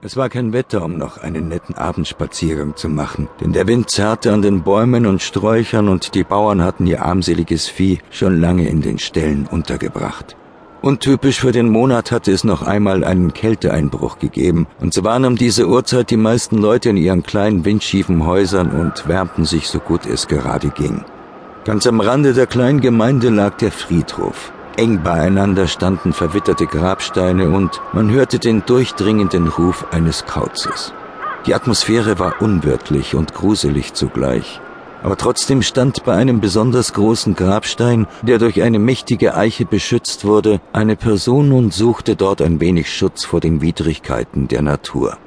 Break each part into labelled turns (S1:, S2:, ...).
S1: Es war kein Wetter, um noch einen netten Abendspaziergang zu machen, denn der Wind zerrte an den Bäumen und Sträuchern und die Bauern hatten ihr armseliges Vieh schon lange in den Ställen untergebracht. Untypisch für den Monat hatte es noch einmal einen Kälteeinbruch gegeben, und so waren um diese Uhrzeit die meisten Leute in ihren kleinen windschiefen Häusern und wärmten sich so gut es gerade ging. Ganz am Rande der kleinen Gemeinde lag der Friedhof. Eng beieinander standen verwitterte Grabsteine und man hörte den durchdringenden Ruf eines Kauzes. Die Atmosphäre war unwirtlich und gruselig zugleich. Aber trotzdem stand bei einem besonders großen Grabstein, der durch eine mächtige Eiche beschützt wurde, eine Person und suchte dort ein wenig Schutz vor den Widrigkeiten der Natur.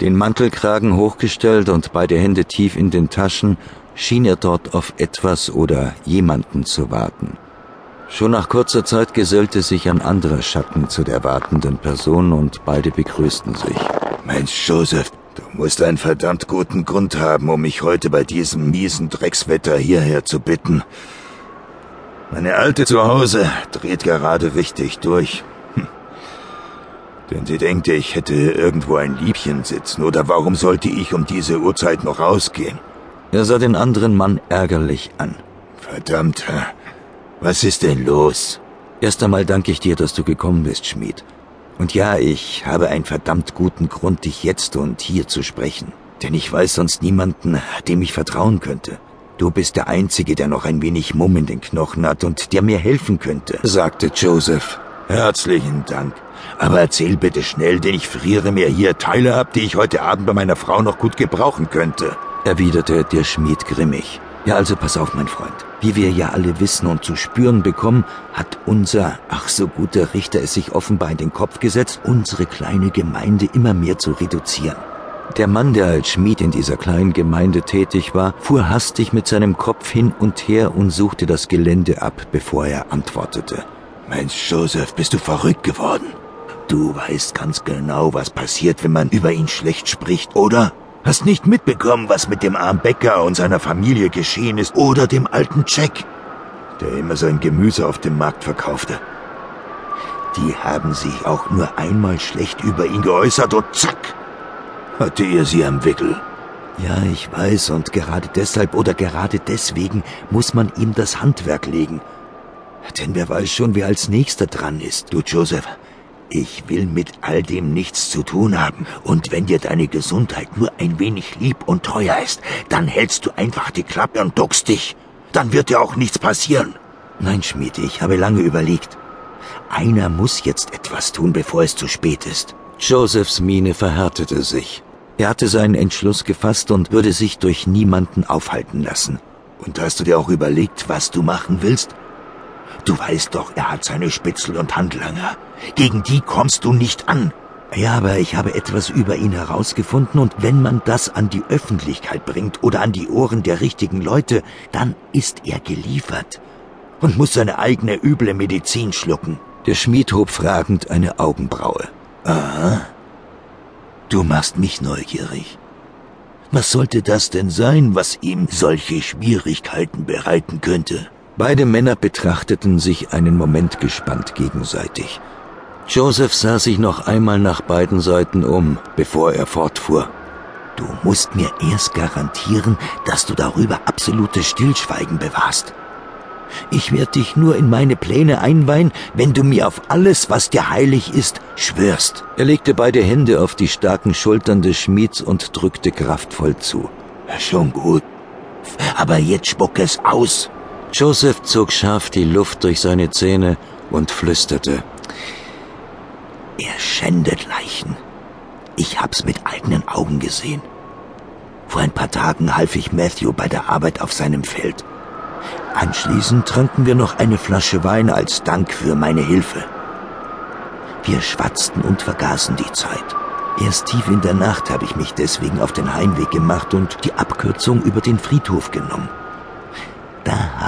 S1: Den Mantelkragen hochgestellt und beide Hände tief in den Taschen, schien er dort auf etwas oder jemanden zu warten. Schon nach kurzer Zeit gesellte sich ein anderer Schatten zu der wartenden Person und beide begrüßten sich.
S2: Mensch, Joseph, du musst einen verdammt guten Grund haben, um mich heute bei diesem miesen Dreckswetter hierher zu bitten. Meine Alte zu Hause dreht gerade richtig durch. Hm. Denn sie denkt, ich hätte irgendwo ein Liebchen sitzen, oder warum sollte ich um diese Uhrzeit noch rausgehen?
S1: Er sah den anderen Mann ärgerlich an.
S2: Verdammt, was ist denn los?
S1: Erst einmal danke ich dir, dass du gekommen bist, Schmied. Und ja, ich habe einen verdammt guten Grund, dich jetzt und hier zu sprechen. Denn ich weiß sonst niemanden, dem ich vertrauen könnte. Du bist der Einzige, der noch ein wenig Mumm in den Knochen hat und der mir helfen könnte, sagte Joseph.
S2: Herzlichen Dank. Aber erzähl bitte schnell, denn ich friere mir hier Teile ab, die ich heute Abend bei meiner Frau noch gut gebrauchen könnte,
S1: erwiderte der Schmied grimmig. Ja, also pass auf, mein Freund. Wie wir ja alle wissen und zu spüren bekommen, hat unser, ach so guter Richter es sich offenbar in den Kopf gesetzt, unsere kleine Gemeinde immer mehr zu reduzieren. Der Mann, der als Schmied in dieser kleinen Gemeinde tätig war, fuhr hastig mit seinem Kopf hin und her und suchte das Gelände ab, bevor er antwortete.
S2: Mensch, Joseph, bist du verrückt geworden? Du weißt ganz genau, was passiert, wenn man über ihn schlecht spricht, oder? Hast nicht mitbekommen, was mit dem armen Bäcker und seiner Familie geschehen ist oder dem alten Jack, der immer sein Gemüse auf dem Markt verkaufte. Die haben sich auch nur einmal schlecht über ihn geäußert und zack, hatte er sie am Wickel.
S1: Ja, ich weiß, und gerade deshalb oder gerade deswegen muss man ihm das Handwerk legen. Denn wer weiß schon, wer als nächster dran ist.
S2: Du, Joseph, ich will mit all dem nichts zu tun haben. Und wenn dir deine Gesundheit nur ein wenig lieb und teuer ist, dann hältst du einfach die Klappe und duckst dich. Dann wird dir auch nichts passieren.
S1: Nein, Schmied, ich habe lange überlegt. Einer muss jetzt etwas tun, bevor es zu spät ist. Josephs Miene verhärtete sich. Er hatte seinen Entschluss gefasst und würde sich durch niemanden aufhalten lassen.
S2: Und hast du dir auch überlegt, was du machen willst? Du weißt doch, er hat seine Spitzel und Handlanger. Gegen die kommst du nicht an.
S1: Ja, aber ich habe etwas über ihn herausgefunden und wenn man das an die Öffentlichkeit bringt oder an die Ohren der richtigen Leute, dann ist er geliefert und muss seine eigene üble Medizin schlucken. Der Schmied hob fragend eine Augenbraue.
S2: Aha. Du machst mich neugierig. Was sollte das denn sein, was ihm solche Schwierigkeiten bereiten könnte?
S1: Beide Männer betrachteten sich einen Moment gespannt gegenseitig. Joseph sah sich noch einmal nach beiden Seiten um, bevor er fortfuhr. Du musst mir erst garantieren, dass du darüber absolutes Stillschweigen bewahrst. Ich werde dich nur in meine Pläne einweihen, wenn du mir auf alles, was dir heilig ist, schwörst. Er legte beide Hände auf die starken Schultern des Schmieds und drückte kraftvoll zu.
S2: Schon gut. Aber jetzt spuck es aus.
S1: Joseph zog scharf die Luft durch seine Zähne und flüsterte.
S2: Er schändet Leichen. Ich hab's mit eigenen Augen gesehen. Vor ein paar Tagen half ich Matthew bei der Arbeit auf seinem Feld. Anschließend tranken wir noch eine Flasche Wein als Dank für meine Hilfe. Wir schwatzten und vergaßen die Zeit. Erst tief in der Nacht habe ich mich deswegen auf den Heimweg gemacht und die Abkürzung über den Friedhof genommen.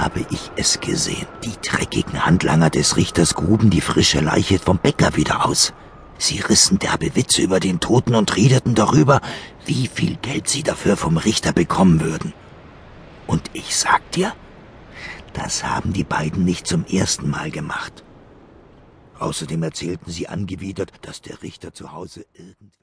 S2: Habe ich es gesehen. Die dreckigen Handlanger des Richters gruben die frische Leiche vom Bäcker wieder aus. Sie rissen derbe Witze über den Toten und redeten darüber, wie viel Geld sie dafür vom Richter bekommen würden. Und ich sag dir, das haben die beiden nicht zum ersten Mal gemacht. Außerdem erzählten sie angewidert, dass der Richter zu Hause irgendwie